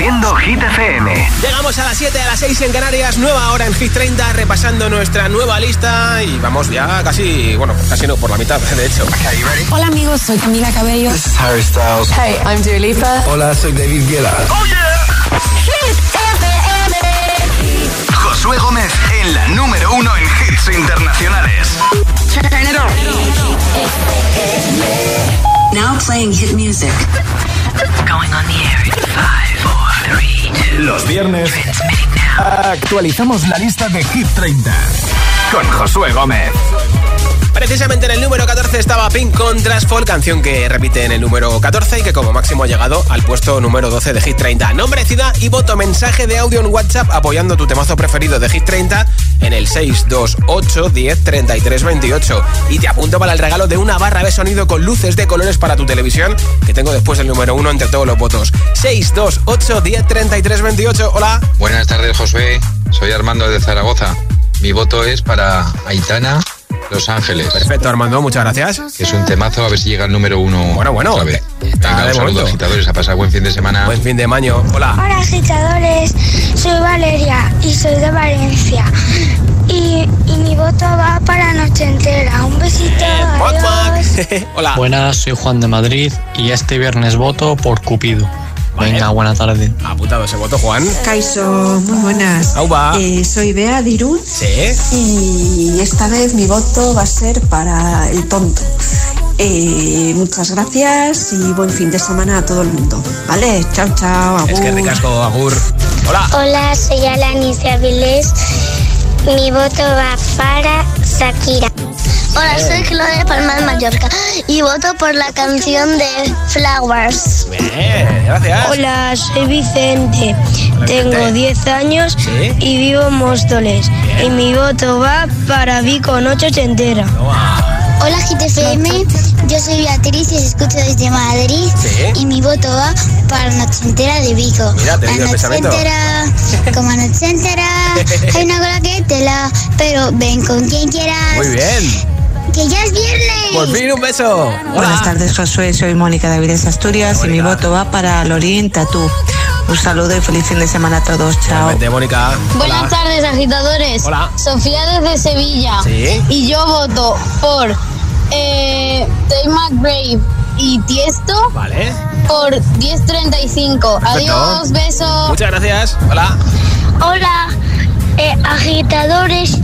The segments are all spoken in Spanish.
Haciendo Hit FM. Llegamos a las 7, a las 6 en Canarias, nueva hora en Hit 30, repasando nuestra nueva lista y vamos ya casi, bueno, casi no, por la mitad, de hecho. Hola amigos, soy Camila Cabello. This is Harry Styles. Hey, I'm Dua Lipa. Hola, soy David Guetta. ¡Oh, yeah! Hit FM. Josué Gómez en la número uno en hits internacionales. Now playing hit music. Going on the air in five, four, three, two. Los viernes Transmitting now. actualizamos la lista de Hit 30 con Josué Gómez. Precisamente en el número 14 estaba Pink con Trashfall, canción que repite en el número 14 y que como máximo ha llegado al puesto número 12 de Hit 30. Nombre, ciudad y voto, mensaje de audio en WhatsApp apoyando tu temazo preferido de Hit 30 en el 628 10 33 28. Y te apunto para el regalo de una barra de sonido con luces de colores para tu televisión, que tengo después el número 1 entre todos los votos. 628 10 33 28. Hola. Buenas tardes, Josué. Soy Armando de Zaragoza. Mi voto es para Aitana, Los Ángeles. Perfecto, Armando, muchas gracias. Que es un temazo, a ver si llega al número uno. Bueno, bueno, otra vez. Venga, un saludo, agitadores. A pasar buen fin de semana. Buen fin de maño. Hola. Hola agitadores, soy Valeria y soy de Valencia. Y, y mi voto va para Noche Entera. Un besito. Mac, adiós. Hola. Buenas, soy Juan de Madrid y este viernes voto por Cupido. Vale. Venga, buena tarde. Apuntado ese voto, Juan. Kaiso, muy buenas. Auba. Eh, soy Bea de Irún Sí. y esta vez mi voto va a ser para el tonto. Eh, muchas gracias y buen fin de semana a todo el mundo. ¿Vale? Chao, chao. Es que agur. ricasco, Agur. Hola. Hola, soy Alanis de Avilés. Mi voto va para Shakira. Hola, soy Claudia de Palma de Mallorca y voto por la canción de Flowers. Bien, gracias. Hola, soy Vicente. Hola, Tengo Vicente. 10 años Sí. y vivo en Móstoles. Bien. Y mi voto va para Vico Noche Entera. Toma. Hola GTFM, yo soy Beatriz y os escucho desde Madrid Sí. y mi voto va para Noche Entera de Vico. Mira, te La noche pensamiento. entera, como noche entera, hay una cola que te la, pero ven con quien quieras, Muy bien. Que ya es viernes. Por fin un beso. Hola. Buenas tardes, Josué. Soy Mónica de Avilés, Asturias y mi voto va para Lorín Tatú. Un saludo y feliz fin de semana a todos. Chao. Mónica. Buenas Hola. tardes, agitadores. Hola. Sofía desde Sevilla. Sí. Y yo voto por eh, McBrave y Tiesto Vale. por 1035. Adiós, besos. Muchas gracias. Hola. Hola, eh, agitadores.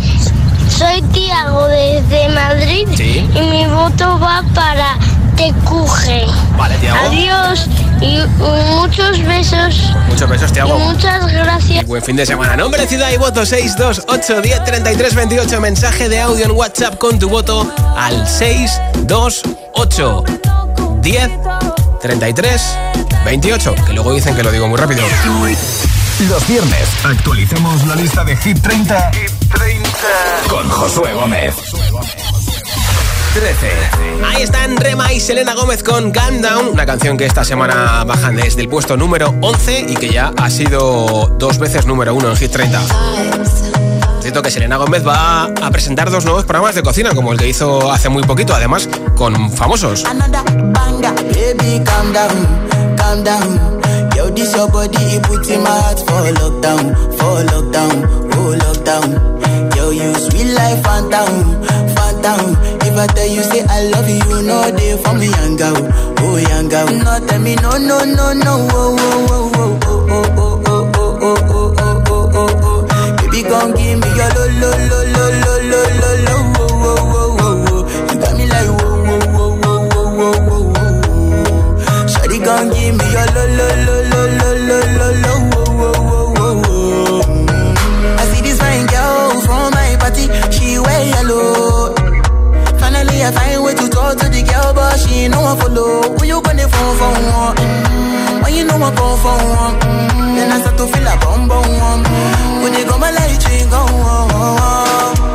Soy Tiago desde Madrid Sí. y mi voto va para TQG. Vale, Tiago. Adiós y muchos besos Muchos besos, Tiago. muchas gracias. Buen fin de semana. Nombre, ciudad y voto 628 10 33 28. Mensaje de audio en WhatsApp con tu voto al 628 10 33 28. Que luego dicen que lo digo muy rápido. Los viernes actualizamos la lista de Hit 30, con Josué Gómez. 13. Ahí están Rema y Selena Gómez con Calm Down, una canción que esta semana bajan desde el puesto número 11 y que ya ha sido dos veces número uno en Hit 30. Cierto que Selena Gómez va a presentar dos nuevos programas de cocina, como el que hizo hace muy poquito, además con famosos. Another banger, baby, calm down, calm down. This your body, it puts in my heart for lockdown, for lockdown, oh lockdown. Yo, you sweet life, phantom, phantom. If I tell you say I love you, you know they for me, young girl, oh young girl. No, tell me no, no, no, no, oh, oh, oh, oh, oh, oh, oh, oh, oh, oh, oh, oh, oh, oh. Baby, come give me your lo, lo, lo, lo, lo, lo, lo, come give me your lo, lo, lo, lo, lo, lo, lo, lo, oh, oh, oh, oh. I see this fine girl from my party, she wear yellow. Finally, I find way to talk to the girl, but she no one follow. Who you gonna phone for one? Mm, When you know I come for one, mm, then I start to feel a bum bum one. When you go my light, you go on.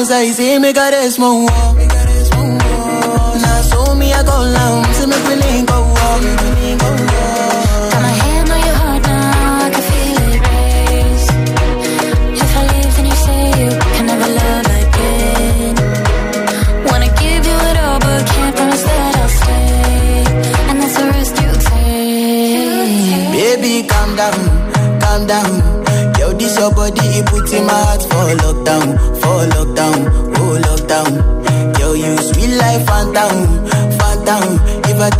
bounce, ahí sí me caresmo. Wow.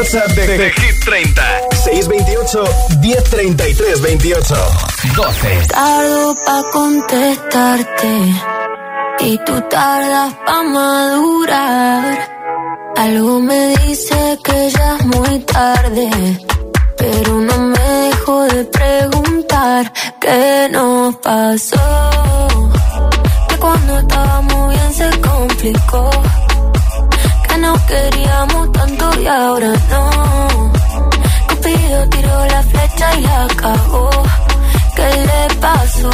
WhatsApp de, de Hit 30. 628 1033 28. 12. Tardo pa' contestarte y tú tardas pa' madurar. Algo me dice que ya es muy tarde, pero no me dejo de preguntar qué nos pasó. Que cuando estábamos bien se complicó, que nos queríamos tanto y ahora no. Cupido tiró la flecha y la cagó. ¿Qué le pasó?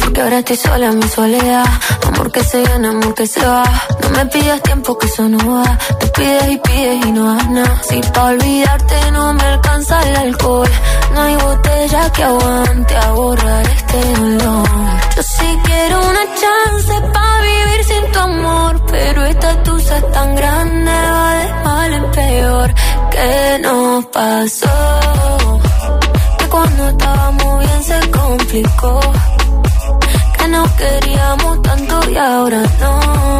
Porque ahora estoy sola en mi soledad. Amor que se gana, amor que se va. No me pidas tiempo que eso no va. Te pides y pides y no das nada. Si pa' olvidarte no me alcanza el alcohol. No hay botella que aguante a borrar este dolor. Yo sí quiero una chance pa' vivir sin tu amor. Pero esta tusa es tan grande, va de mal en peor. ¿Qué nos pasó? que cuando estábamos bien se complicó. Que nos queríamos tanto y ahora no.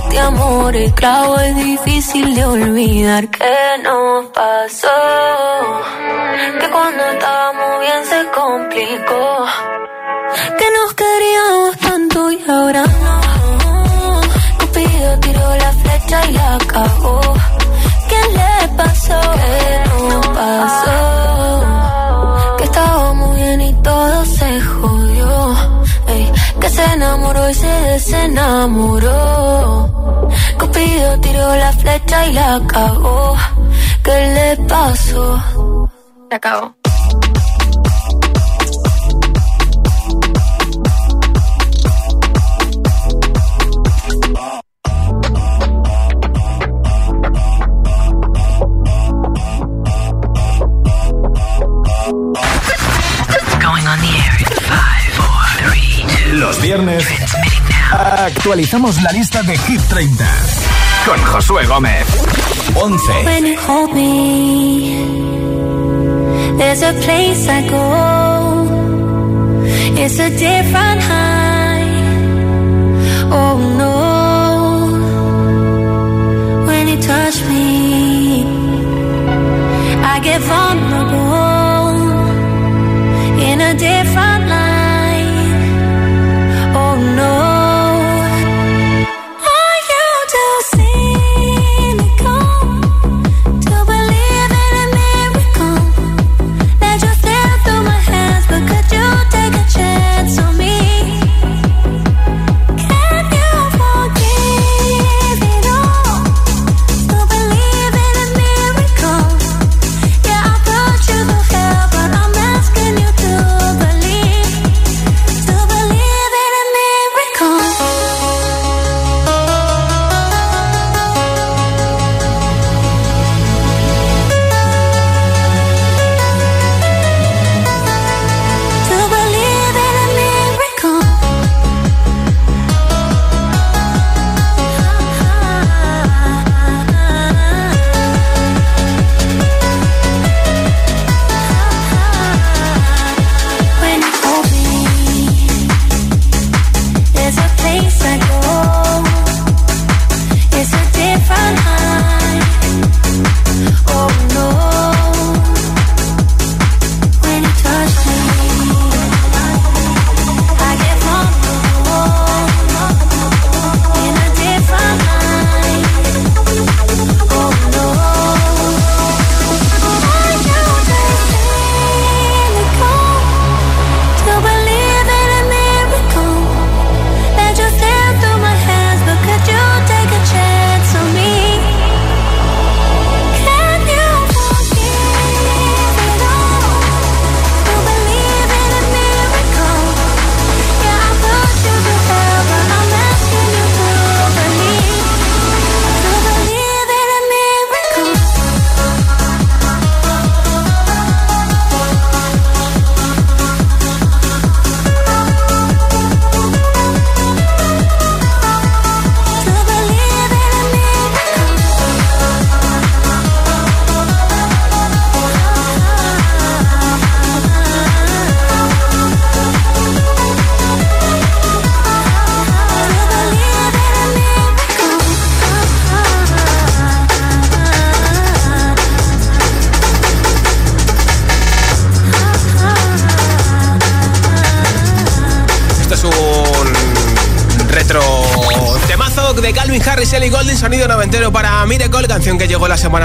este amor es clavo, es difícil de olvidar. ¿Qué nos pasó? Que cuando estábamos bien se complicó. Que nos queríamos tanto y ahora no. Cupido tiró la flecha y la cagó. ¿Qué le pasó? ¿Qué nos pasó? Enamoró y se desenamoró. Cupido tiró la flecha y la cagó. ¿Qué le pasó? Se acabó. Viernes actualizamos la lista de Hit 30 con Josué Gómez. 11. When you hold me, there's a place I go. It's a different high.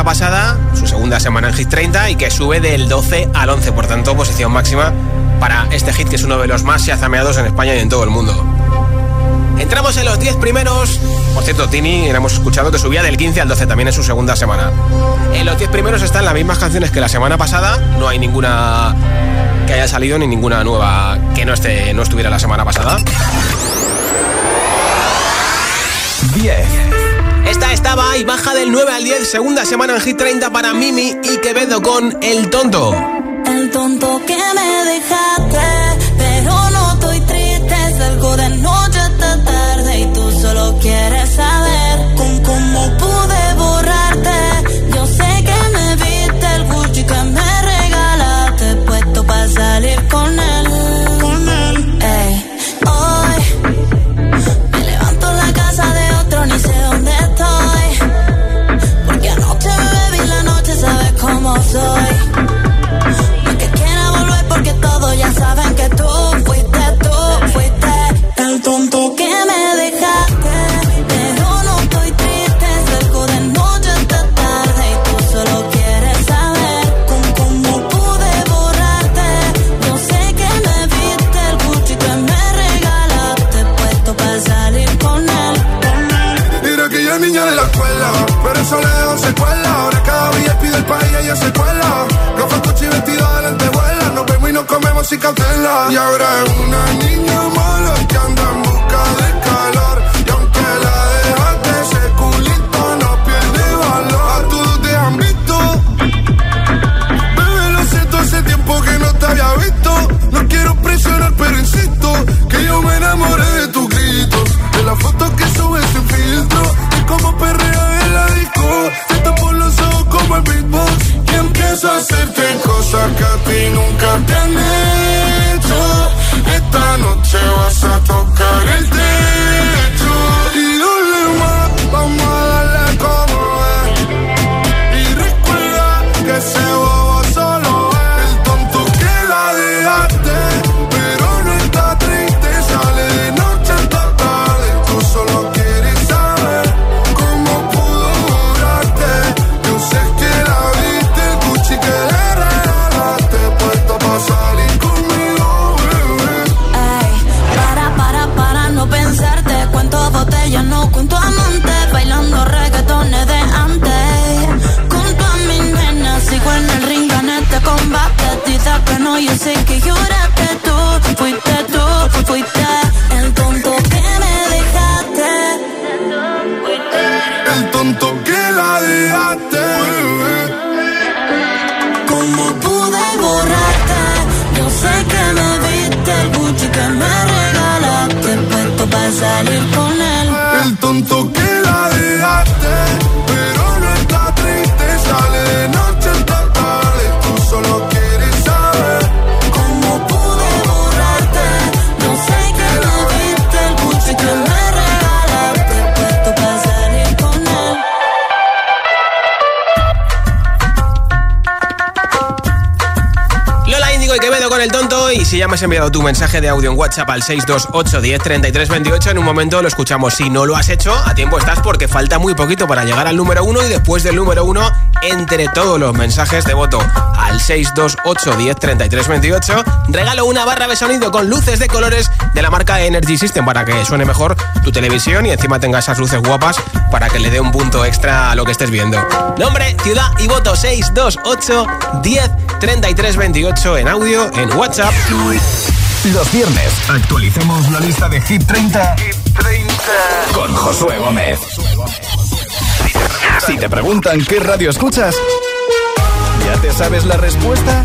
Pasada, su segunda semana en Hit 30 y que sube del 12 al 11, por tanto, posición máxima para este hit que es uno de los más yazameados en España y en todo el mundo. Entramos en los 10 primeros. Por cierto, Tini, hemos escuchado que subía del 15 al 12 también en su segunda semana. En los 10 primeros están las mismas canciones que la semana pasada. No hay ninguna que haya salido ni ninguna nueva que no, esté, no estuviera la semana pasada. 10. Esta estaba y baja del 9 al 10, segunda semana en Hit 30 para Mimi y Quevedo con El Tonto. El tonto que me dejaste, el país ella se cuela. Fue coche y vestido de lentejuela. Nos vemos y nos comemos sin cautela. Y ahora es una niña mala que anda en busca de calor. Y aunque la dejaste, ese culito no pierde valor. A todos te han visto. Bebé, lo siento, hace tiempo que no te había visto. No quiero presionar, pero insisto que yo me enamoré de tus como el beatbox. Y empiezo a hacerte cosas que a ti nunca te han hecho. Esta noche vas a tocar has enviado tu mensaje de audio en WhatsApp al 628 10 33 28, en un momento lo escuchamos. Si no lo has hecho, a tiempo estás porque falta muy poquito para llegar al número uno. Y después del número uno, entre todos los mensajes de voto al 628 10 33 28, regalo una barra de sonido con luces de colores de la marca Energy System para que suene mejor tu televisión y encima tenga esas luces guapas para que le dé un punto extra a lo que estés viendo. Nombre, ciudad y voto 628 10 33 28 en audio en WhatsApp. Los viernes actualicemos la lista de Hit 30, con Josué Gómez. Si te preguntan qué radio escuchas, ¿ya te sabes la respuesta?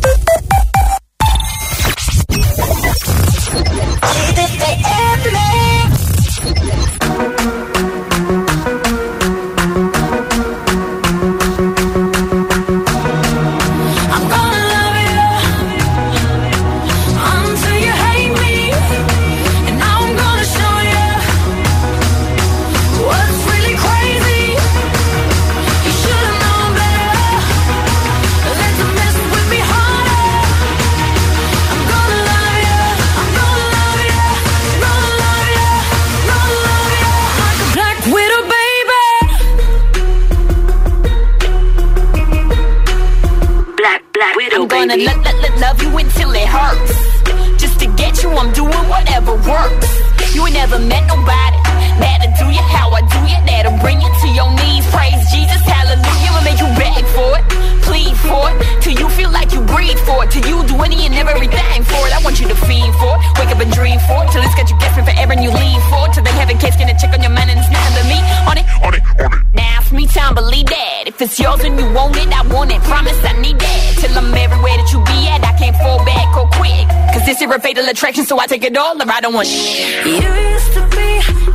attraction, so I take it all or I don't want shit. You used to be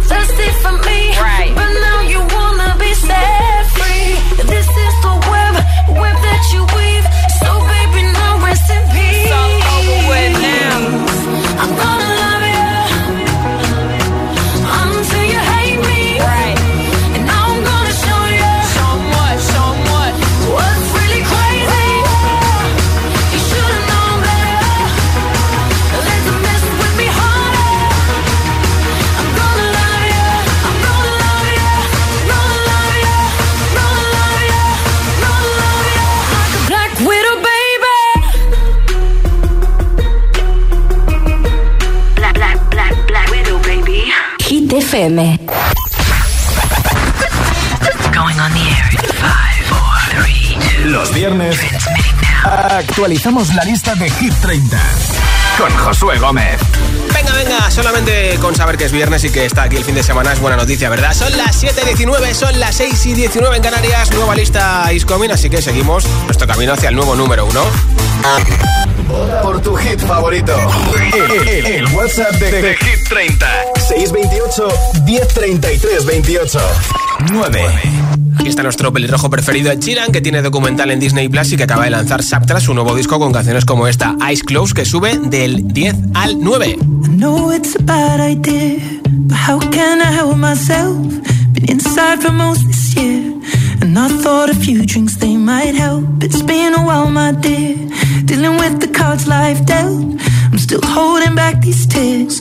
thirsty for me, right? But now you wanna be sad. Los viernes actualizamos la lista de Hit 30 con Josué Gómez. Venga, venga, solamente con saber que es viernes y que está aquí el fin de semana es buena noticia, ¿verdad? Son las 7.19, son las 6.19 en Canarias, nueva lista Iscomin, así que seguimos nuestro camino hacia el nuevo número uno. Por tu hit favorito, el, WhatsApp de, de Hit 30. 628 1033 28 9. Aquí está nuestro pelirrojo preferido de Chiran, que tiene documental en Disney Plus y que acaba de lanzar Saptra, su nuevo disco con canciones como esta, Ice Close, que sube del 10 al 9. I know it's a bad idea, but how can I help myself? Been inside for most this year, and I thought a few drinks they might help. It's been a while, my dear, dealing with the cards life dealt. I'm still holding back these tears.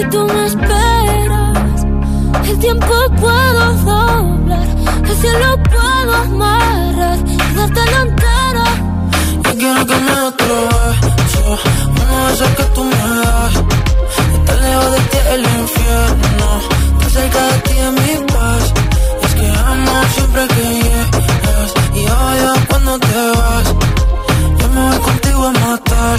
Si tú me esperas, el tiempo puedo doblar. El cielo puedo amarrar y darte la entera. Yo quiero que me otro beso, uno de esos que tú me das. Estar lejos de ti el infierno, estar cerca de ti es mi paz. Es que amo siempre que llegas y odio cuando te vas. Yo me voy contigo a matar,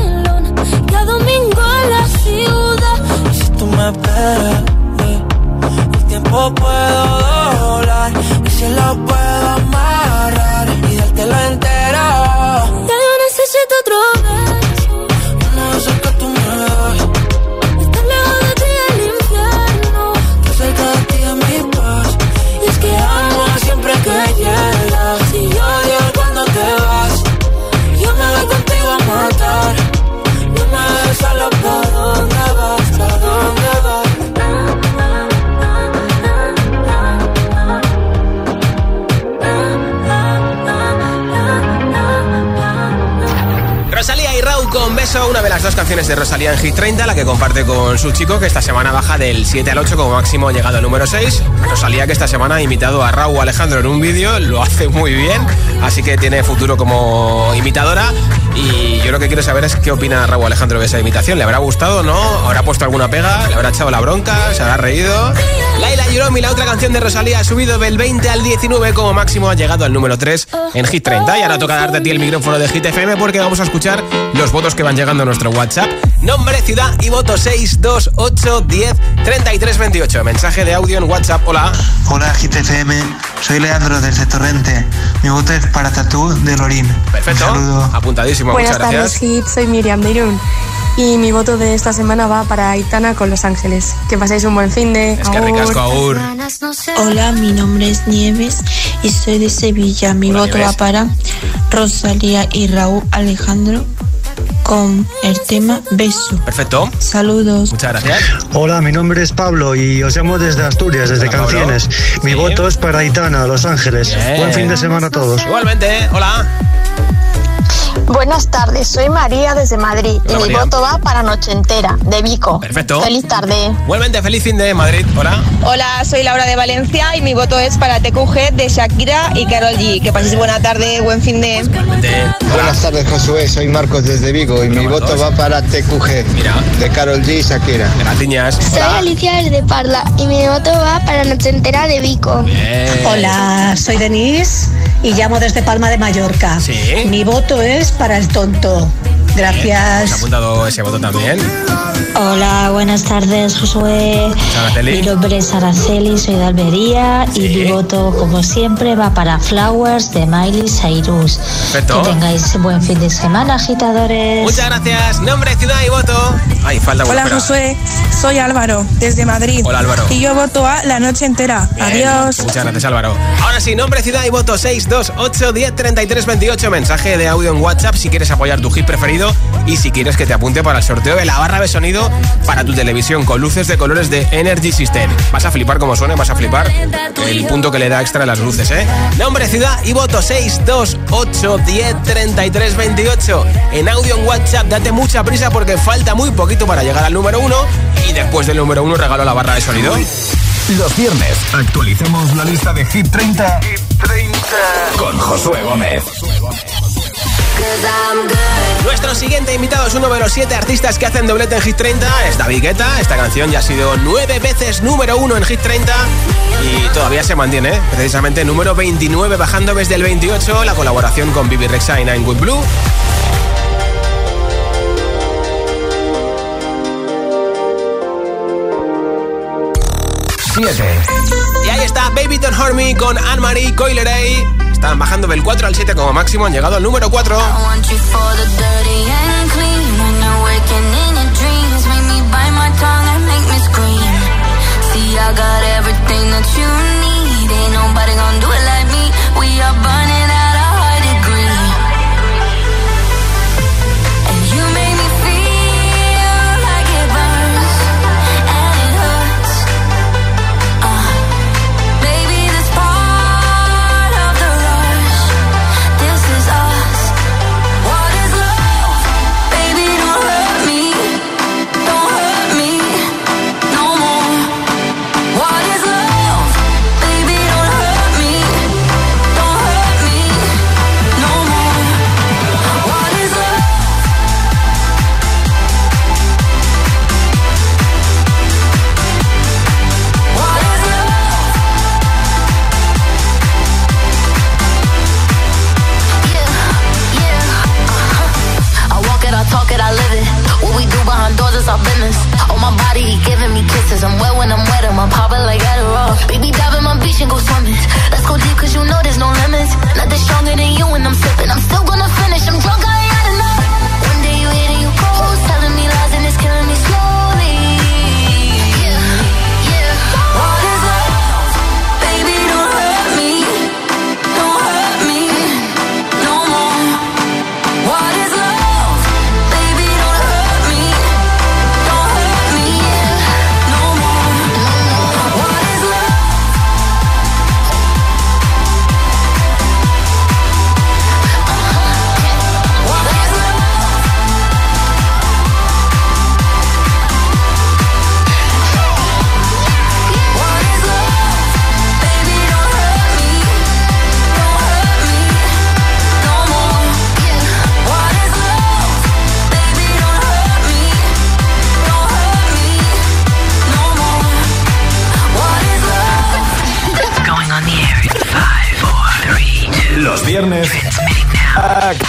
y a domingo en la ciudad Y si tú me esperas, eh, el tiempo puedo doblar y si lo puedo amarrar y dártelo entero. Las dos canciones de Rosalía en Hit 30, la que comparte con su chico, que esta semana baja del 7 al 8 como máximo llegado al número 6. Rosalía que esta semana ha imitado a Raúl Alejandro en un vídeo, lo hace muy bien, así que tiene futuro como imitadora. Y yo lo que quiero saber es qué opina Raúl Alejandro de esa imitación. ¿Le habrá gustado o no? ¿Habrá puesto alguna pega? ¿Le habrá echado la bronca? ¿Se habrá reído? Laila Yuromi, la otra canción de Rosalía, ha subido del 20 al 19 como máximo, ha llegado al número 3 en Hit 30. Y ahora toca darte a ti el micrófono de Hit FM porque vamos a escuchar los votos que van llegando a nuestro WhatsApp. Nombre, ciudad y voto 628 10 33 28. Mensaje de audio en WhatsApp. Hola. Hola GTFM, soy Leandro desde Torrente. Mi voto es para Tatú de Lorín. Perfecto. Un saludo. Apuntadísimo, Buenas muchas gracias. tardes, Hit. Soy Miriam de Irún. Y mi voto de esta semana va para Aitana con Los Ángeles. Que paséis un buen fin de. Es que ricasco, Aur. Hola, mi nombre es Nieves y soy de Sevilla. Mi Hola, voto Nieves. va para Rosalía y Raúl Alejandro con el tema Beso. Perfecto. Saludos. Muchas gracias. Hola, mi nombre es Pablo y os llamo desde Asturias, desde Hola, Pablo. Canciones. Mi voto es para Aitana, Los Ángeles. Bien. Buen fin de semana a todos. Igualmente, hola. Buenas tardes, soy María desde Madrid Hola, y mi María. voto va para Noche Entera, de Vico. Perfecto. Feliz tarde. Igualmente, feliz fin de Madrid. Hola. Hola, soy Laura de Valencia y mi voto es para TQG de Shakira y Carol G. Que paséis buena tarde, buen fin de. Buenas tardes, Josué. Soy Marcos desde Vigo y mi voto va para TQG de Carol G y Shakira. Gracias. Soy Alicia desde Parla y mi voto va para Noche Entera de Vico. Hola, soy Denise y llamo desde Palma de Mallorca. Mi voto es para el tonto. Gracias. ¿Se ha apuntado ese voto también? Hola, buenas tardes, Josué. Mi nombre es Araceli, soy de Almería y mi voto, como siempre, va para Flowers de Miley Cyrus. Perfecto. Que tengáis buen fin de semana, agitadores. Muchas gracias. Nombre, ciudad y voto. Ay, falta uno, Hola espera. Josué, soy Álvaro, desde Madrid. Hola, Álvaro. Y yo voto a la noche entera. Bien. Adiós. Muchas gracias, Álvaro. Ahora sí, nombre, ciudad y voto 628 10 33 28. Mensaje de audio en WhatsApp si quieres apoyar tu hit preferido y si quieres que te apunte para el sorteo de la barra de sonido para tu televisión con luces de colores de Energy System. Vas a flipar como suene, vas a flipar el punto que le da extra a las luces, ¿eh? Nombre, ciudad y voto 628 10 33 28. En audio en WhatsApp, date mucha prisa porque falta muy poquito para llegar al número uno y después del número uno regalo la barra de sonido. Los viernes actualicemos la lista de Hit 30, con Josué Gómez. Nuestro siguiente invitado es uno de los siete artistas que hacen doblete en Hit 30. Es David Guetta. Esta canción ya ha sido nueve veces número uno en Hit 30 y todavía se mantiene. ¿eh? Precisamente número 29, bajando desde el 28. La colaboración con Bibi Rexa y Nine Good Blue. 7. Y ahí está Baby Don't Hurt Me con Anne-Marie Coileray. Están bajando del 4 al 7 como máximo. Han llegado al número 4. want you for the dirty and clean. When you're waking in your dreams, make me bite my tongue and make me scream. See, I got everything that you need. Ain't nobody gonna do it like me. We are burning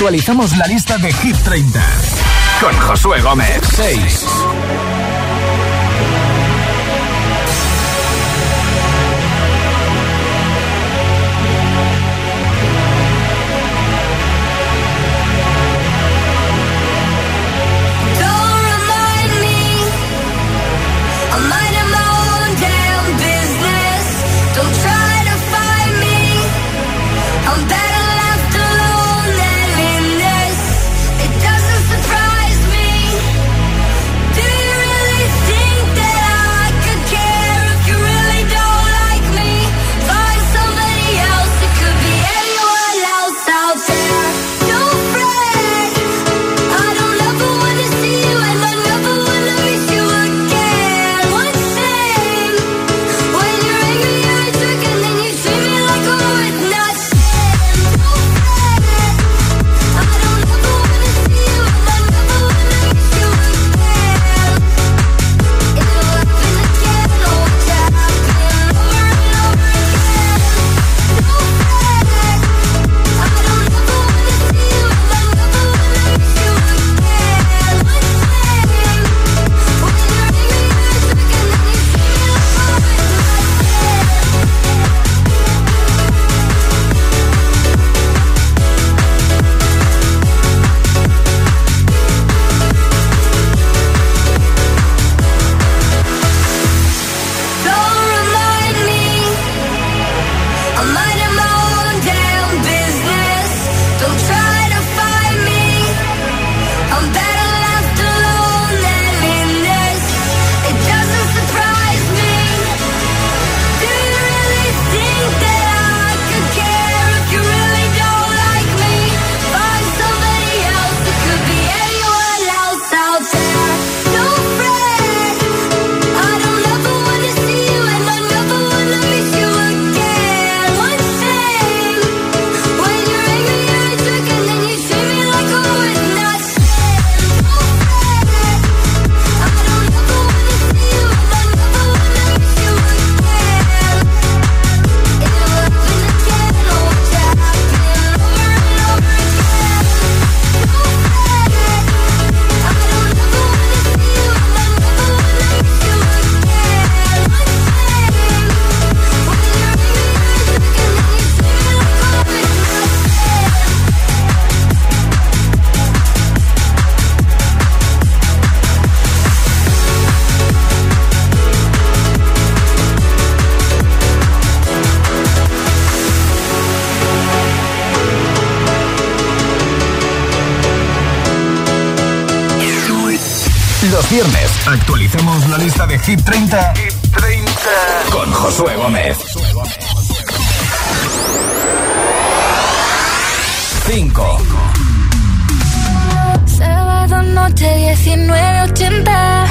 actualizamos la lista de Hit 30 con Josué Gómez. 6. Don't remind me. La lista de Hit 30, Hit 30. con Josué Gómez. 5 Sábado noche 1980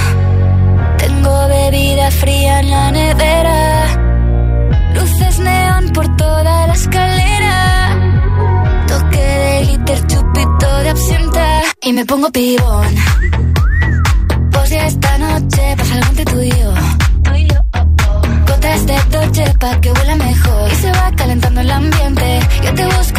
Tengo bebida fría en la nevera. Luces neón por toda la escalera. Toque de glitter, chupito de absenta. Y me pongo pibón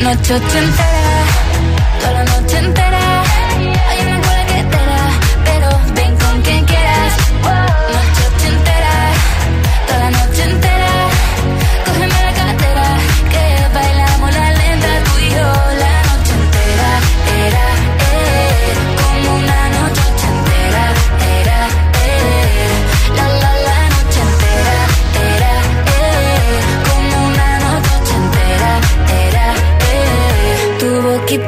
Noche ochentera,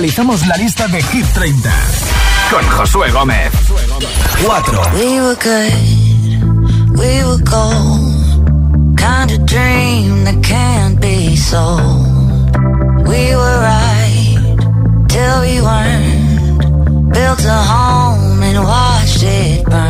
actualizamos la lista de Hit 30 con Josué Gómez. 4. We were good, we were gold, kind of dream that can't be sold. We were right till we weren't, built a home and watched it burn.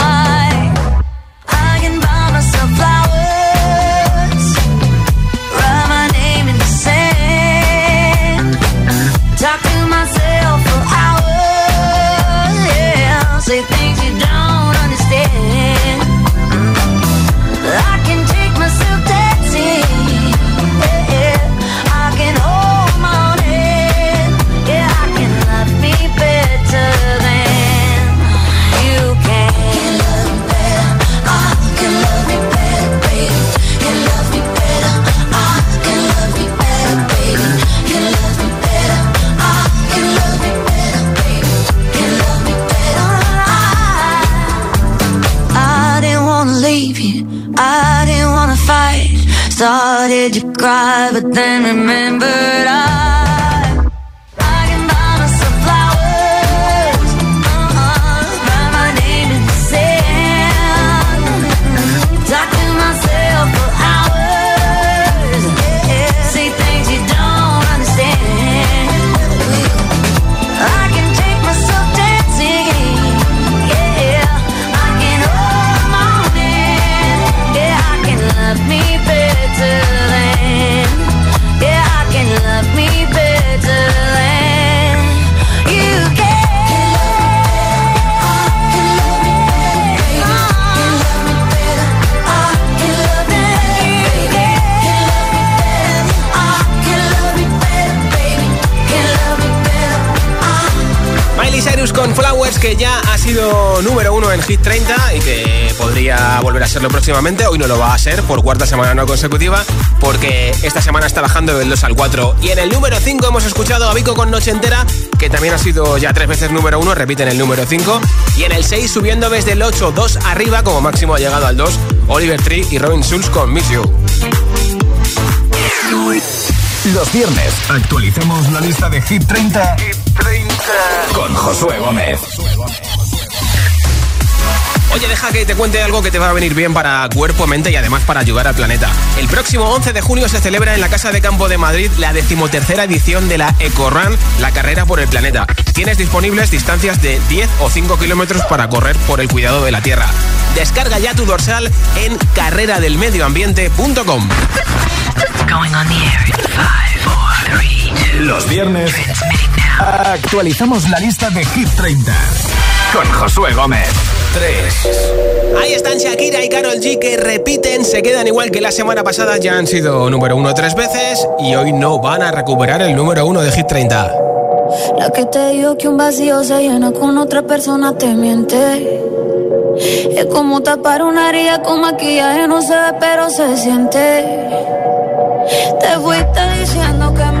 did you cry? But then remember. Que ya ha sido número uno en Hit 30 y que podría volver a serlo próximamente. Hoy no lo va a ser por cuarta semana no consecutiva, porque esta semana está bajando del 2 al 4. Y en el número 5 hemos escuchado a Vico con Noche Entera, que también ha sido ya tres veces número uno, repiten el número 5. Y en el 6, subiendo desde el 8, 2 arriba, como máximo ha llegado al 2, Oliver Tree y Robin Schulz con Miss You. Los viernes actualicemos la lista de Hit 30, con Josué Gómez. Oye, deja que te cuente algo que te va a venir bien para cuerpo, mente y además para ayudar al planeta. El próximo 11 de junio se celebra en la Casa de Campo de Madrid la decimotercera edición de la EcoRun, la carrera por el planeta. Tienes disponibles distancias de 10 o 5 kilómetros para correr por el cuidado de la Tierra. Descarga ya tu dorsal en carreradelmedioambiente.com. Los viernes actualizamos la lista de Hit 30 con Josué Gómez. 3. Ahí están Shakira y Carol G que repiten, se quedan igual que la semana pasada, ya han sido número uno tres veces y hoy no van a recuperar el número uno de Hit 30. La que te dijo que un vacío se llena con otra persona te miente. Es como tapar una herida con maquillaje, no se ve, pero se siente. Te fuiste diciendo que me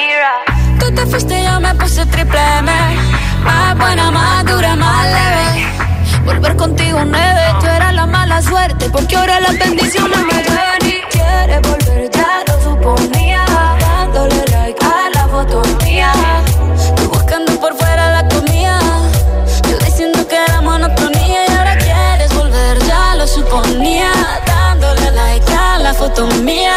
Shakira. Tú te fuiste y yo me puse triple M. Más buena, más dura, más leve. Volver contigo nueve, tú eras la mala suerte, porque ahora las bendiciones me llueven y quieres volver, ya lo suponía, dándole like a la foto mía, tú buscando por fuera la comida, yo diciendo que era monotonía y ahora quieres volver, ya lo suponía, dándole like a la foto mía.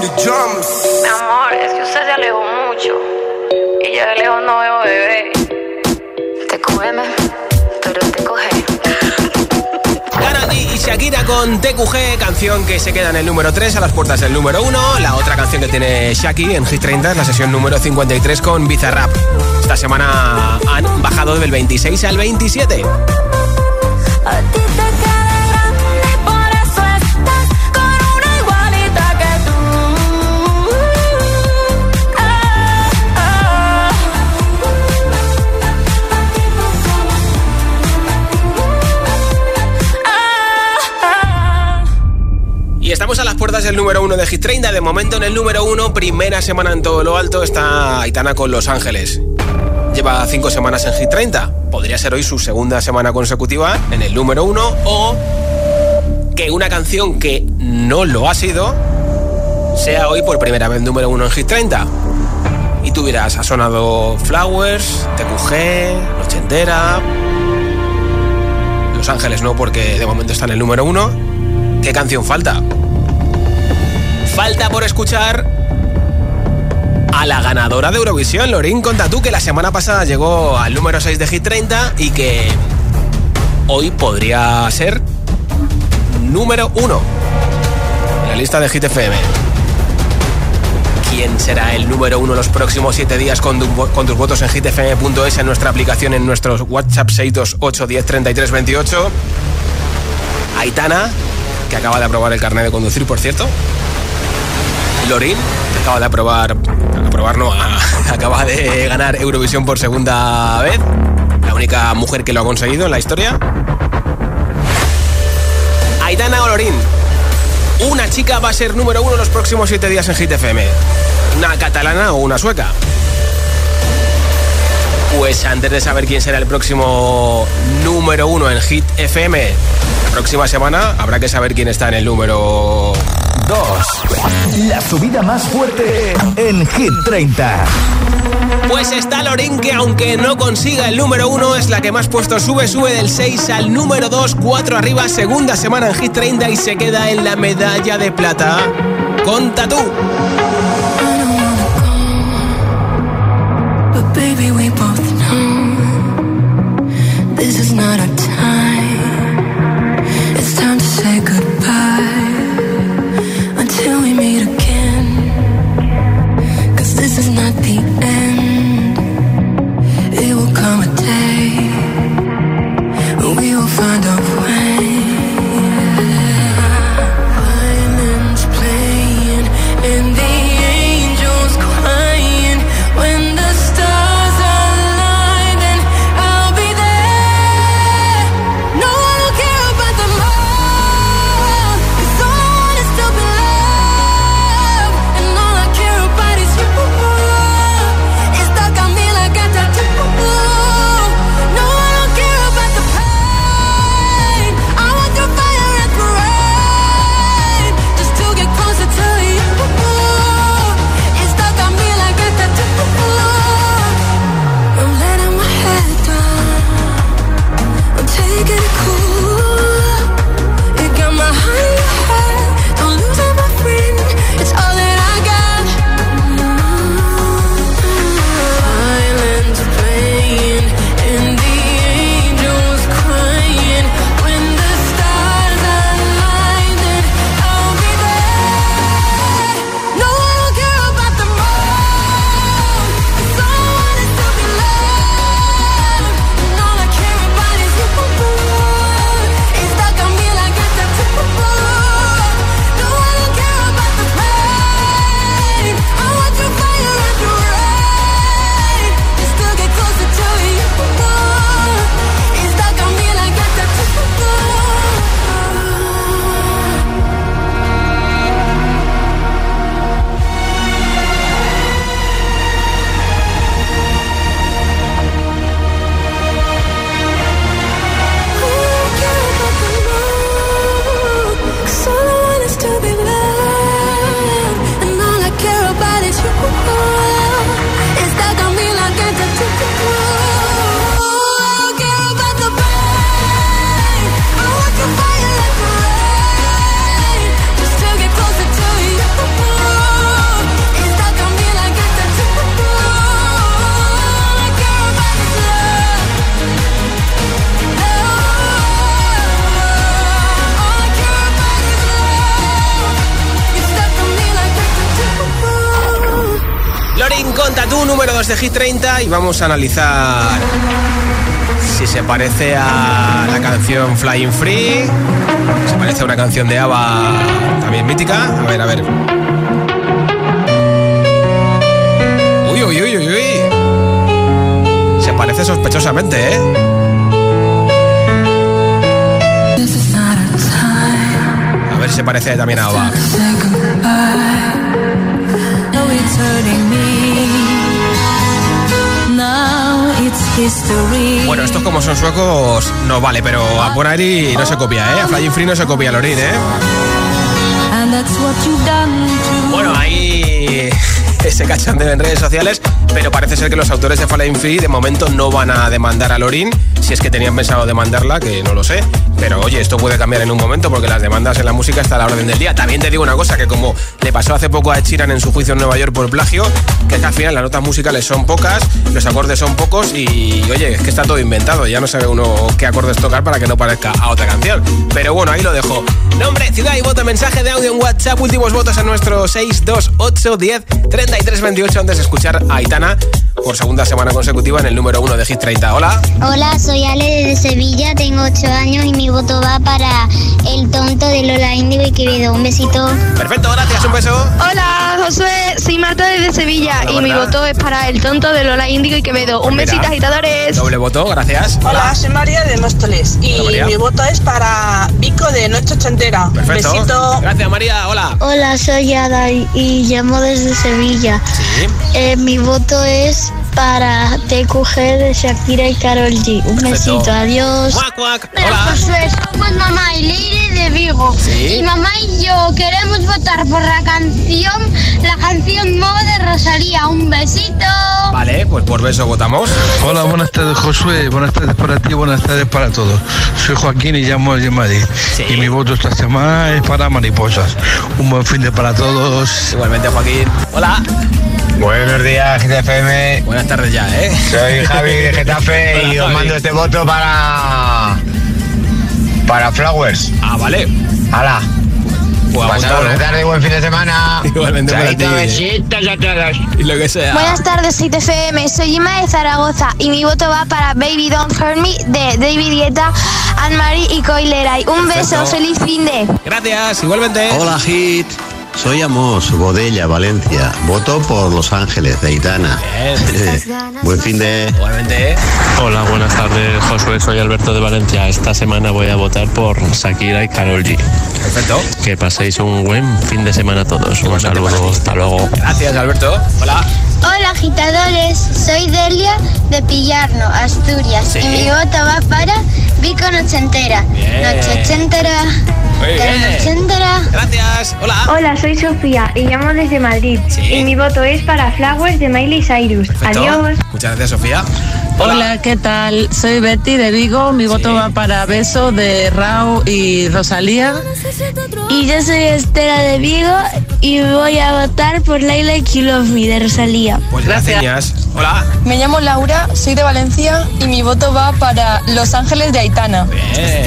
Mi amor, es que usted se alejó mucho. Y yo de lejos no veo bebé. Te pero te coge. Y Shakira con TQG, canción que se queda en el número 3 a las puertas del número 1. La otra canción que tiene Shaki en Hit 30 es la sesión número 53 con Bizarrap. Esta semana han bajado del 26 al 27. A ti te puertas del número 1 de Hit 30. De momento en el número 1, primera semana en todo lo alto, está Aitana con Los Ángeles. Lleva 5 semanas en Hit 30. Podría ser hoy su segunda semana consecutiva en el número 1 o que una canción que no lo ha sido sea hoy por primera vez número 1 en Hit 30. Y tú dirás, ha sonado Flowers, TQG, Noche Entera... Los Ángeles no, porque de momento está en el número 1. ¿Qué canción falta? Falta por escuchar a la ganadora de Eurovisión, Lorín Contatú, que la semana pasada llegó al número 6 de Hit 30 y que hoy podría ser número 1 en la lista de Hit FM. ¿Quién será el número 1 los próximos 7 días con tus votos en hitfm.es, en nuestra aplicación, en nuestros WhatsApp 628 10 33 28? Aitana, que acaba de aprobar el carnet de conducir, por cierto. Lorin, acaba de aprobar, aprobar no, acaba de ganar Eurovisión por segunda vez. La única mujer que lo ha conseguido en la historia. Aitana Lorin. Una chica va a ser número uno los próximos siete días en Hit FM. Una catalana o una sueca. Pues antes de saber quién será el próximo número uno en Hit FM, la próxima semana habrá que saber quién está en el número 2. La subida más fuerte en Hit 30. Pues está Lorin que aunque no consiga el número uno es la que más puestos sube, sube del 6 al número 2, 4 arriba, segunda semana en Hit 30 y se queda en la medalla de plata con Tatú. But baby, we both Hit 30 y vamos a analizar si se parece a la canción Flying Free, se parece a una canción de Ava también mítica. A ver, a ver. Uy, uy, uy, uy, uy. Se parece sospechosamente, ¿eh? A ver si se parece también a Ava. Bueno, estos como son suecos no vale, pero a Bonari no se copia, ¿eh? A Flying Free no se copia Lorin, ¿eh? Bueno, ahí se cachondeo en redes sociales, pero parece ser que los autores de Flying Free de momento no van a demandar a Lorin, si es que tenían pensado demandarla, que no lo sé. Pero oye, esto puede cambiar en un momento porque las demandas en la música están a la orden del día. También te digo una cosa, que como le pasó hace poco a Chiran en su juicio en Nueva York por plagio, que es que al final las notas musicales son pocas, los acordes son pocos y oye, es que está todo inventado. Ya no sabe uno qué acordes tocar para que no parezca a otra canción. Pero bueno, ahí lo dejo. Nombre, ciudad y voto, mensaje de audio en WhatsApp, últimos votos a nuestro 628 10 33 28 antes de escuchar a Aitana por segunda semana consecutiva en el número 1 de Hit 30. Hola. Hola, soy Ale de Sevilla, tengo 8 años y mi voto va para el tonto de Lola Indigo y Quevedo. Un besito. Perfecto, gracias, un beso. Hola, Josué, soy Marta desde Sevilla Hola, y mi voto es para el tonto de Lola Índigo y Quevedo. Un Pues mira. besito, agitadores. Doble voto, gracias. Hola, soy María de Móstoles y Hola, mi voto es para Vico de Noche Ochentera. Perfecto. Besito. Gracias, María. Hola. Hola, soy Ada y, y llamo desde Sevilla. Sí. Eh, mi voto es para TQG de Shakira y Carol G. Un Perfecto. besito, adiós. Cuac. Hola. Josué, somos mamá y Leire de Vigo. Sí. Y mamá y yo queremos votar por la canción, la canción nueva de Rosalía. Un besito. Vale, pues por beso votamos. Hola, buenas tardes Josué, buenas tardes para ti, buenas tardes para todos. Soy Joaquín y llamo desde Madrid. Y mi voto esta semana es para mariposas. Un buen fin de para todos. Igualmente, Joaquín. Hola. Buenos días, GTFM. Buenas tardes ya, ¿eh? Soy Javi de Getafe Hola, y os Javi. mando este voto para. para Flowers. Ah, vale. ¡Hala! Pues Pasad apuntado. buena tarde buen fin de semana. Igualmente para Chaito, ti. besitos a todos. Y lo que sea. Buenas tardes, CTFM. Soy Ima de Zaragoza y mi voto va para Baby Don't Hurt Me de David Guetta, Anne-Marie y Coileray. Un beso, feliz fin de. Gracias, igualmente. Hola Hit, soy Amos, Bodella, Valencia. Voto por Los Ángeles, de Aitana. Buen fin de... Igualmente. Hola, buenas tardes, Josué. Soy Alberto de Valencia. Esta semana voy a votar por Shakira y Carol G. Perfecto. Que paséis un buen fin de semana todos. Un saludo, hasta luego. Gracias, Alberto. Hola. Hola, agitadores. Soy Delia de Pillarno, Asturias. Sí. Y mi voto va para Vico Nochentera. Bien. Noche ochentera. Muy bien. Noche entera. Gracias. Hola. Hola, soy Sofía y llamo desde Madrid. Sí. Y mi voto es para Flowers de Miley Cyrus. Perfecto. Adiós. Muchas gracias, Sofía. Hola, ¿qué tal? Soy Betty de Vigo. Mi voto va para Beso de Rao y Rosalía. Y yo soy Estela de Vigo y voy a votar por Laila Me de Rosalía. Pues gracias. Hola. Me llamo Laura, soy de Valencia y mi voto va para Los Ángeles de Aitana. Bien.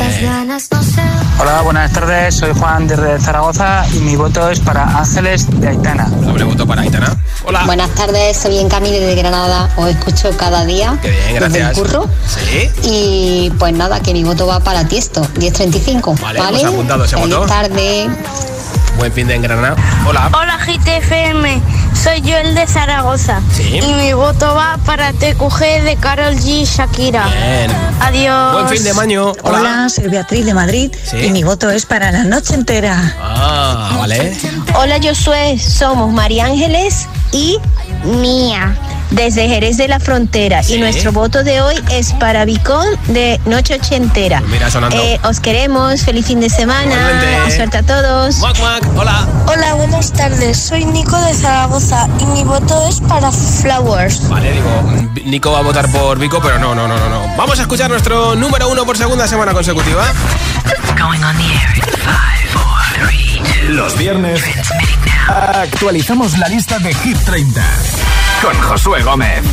Hola, buenas tardes. Soy Juan desde Zaragoza y mi voto es para Ángeles de Aitana. Doble voto para Aitana. Hola. Buenas tardes, soy Encami desde Granada. Os escucho cada día Qué bien, desde el gracias. curro. Sí. Y pues nada, que mi voto va para Tiesto, 1035. Vale, Vale, hemos apuntado ese voto. tarde. Buen fin de en Granada. Hola. Hola GTFM, soy Joel de Zaragoza Sí. y mi voto va para TQG de Carol G y Shakira. Bien. Adiós. Buen fin de maño. Hola. Hola, soy Beatriz de Madrid Sí. y mi voto es para la noche entera. Ah, vale. Hola Josué, somos María Ángeles y Mía desde Jerez de la Frontera Sí. y nuestro voto de hoy es para Vicón de Noche Ochentera. Pues mira, sonando. Eh, os queremos, feliz fin de semana, Igualmente. suerte a todos. Mac, Mac. Hola. Hola, buenas tardes, soy Nico de Zaragoza y mi voto es para Flowers. Vale, digo, Nico va a votar por Vico, pero no, no, no, no, no. Vamos a escuchar nuestro número uno por segunda semana consecutiva. Going on the air in five, four, three, two. Los viernes actualizamos la lista de Hit 30 con Josué Gómez.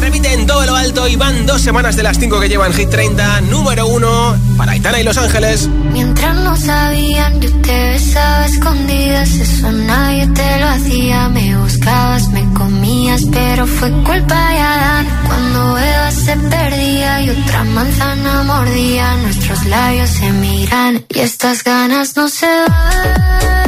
Repite en todo lo alto alto y van dos semanas de las cinco que llevan Hit 30, número uno para Aitana y Los Ángeles. Mientras no sabían, yo te besaba escondidas, eso nadie te lo hacía. Me buscabas, me comías, pero fue culpa de Adán. Cuando Eva se perdía y otra manzana mordía, nuestros labios se miran y estas ganas no se van.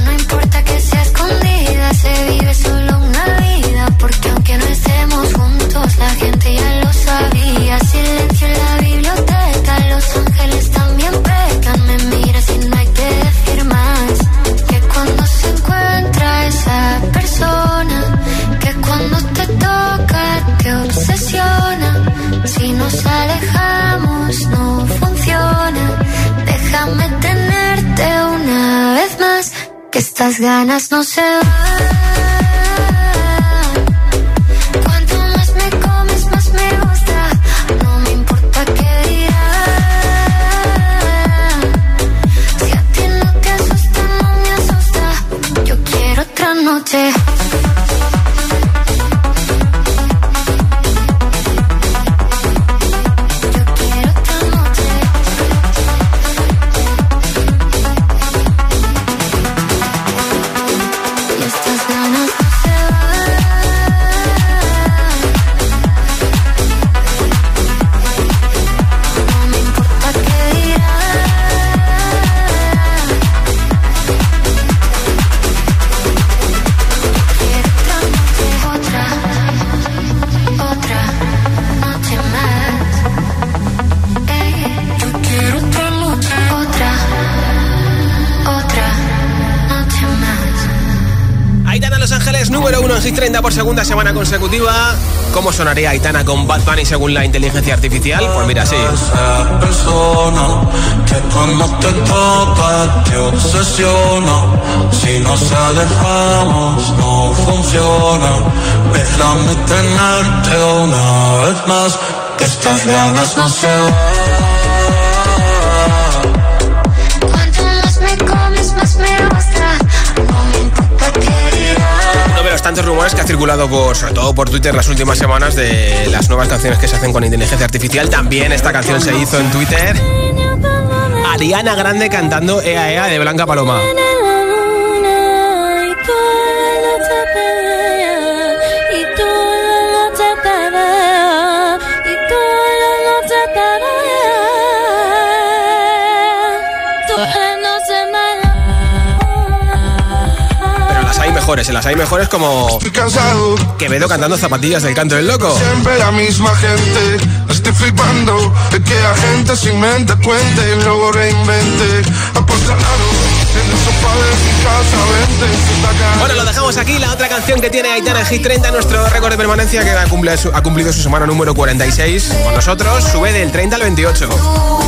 Estas ganas no se van. Semana consecutiva. ¿Cómo sonaría Aitana con Bad Bunny según la inteligencia artificial? Pues mira, sí. Si una vez más. No. Los tantos rumores que ha circulado por, sobre todo por Twitter las últimas semanas de las nuevas canciones que se hacen con inteligencia artificial. También esta canción se hizo en Twitter. Ariana Grande cantando Ea Ea de Blanca Paloma. Mejores, en las hay mejores como Quevedo cantando zapatillas del canto del loco. Siempre la misma gente, estoy flipando de que la gente sin mente cuente y luego reinvente. Apostalado. Bueno, lo dejamos aquí. La otra canción que tiene Aitana en Hit 30, nuestro récord de permanencia que ha cumplido, su, ha cumplido su semana número 46 con nosotros, sube del 30 al 28.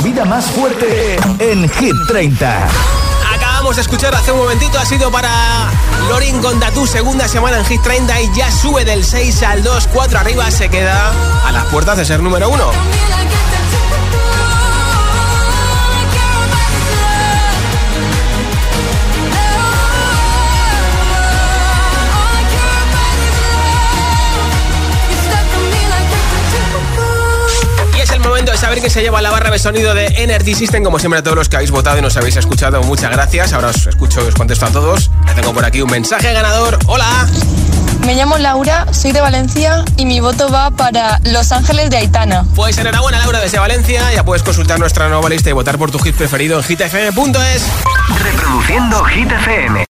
Subida más fuerte en Hit 30. Acabamos de escuchar hace un momentito, ha sido para Lorin tu segunda semana en Hit 30 y ya sube del 6 al 2, 4 arriba, se queda a las puertas de ser número 1. saber que se lleva la barra de sonido de Energy System. Como siempre, a todos los que habéis votado y nos habéis escuchado, muchas gracias. Ahora os escucho y os contesto a todos. Ya tengo por aquí un mensaje ganador. ¡Hola! Me llamo Laura, soy de Valencia y mi voto va para Los Ángeles de Aitana. Pues enhorabuena, Laura, desde Valencia. Ya puedes consultar nuestra nueva lista y votar por tu hit preferido en hitfm.es. Reproduciendo Hit FM.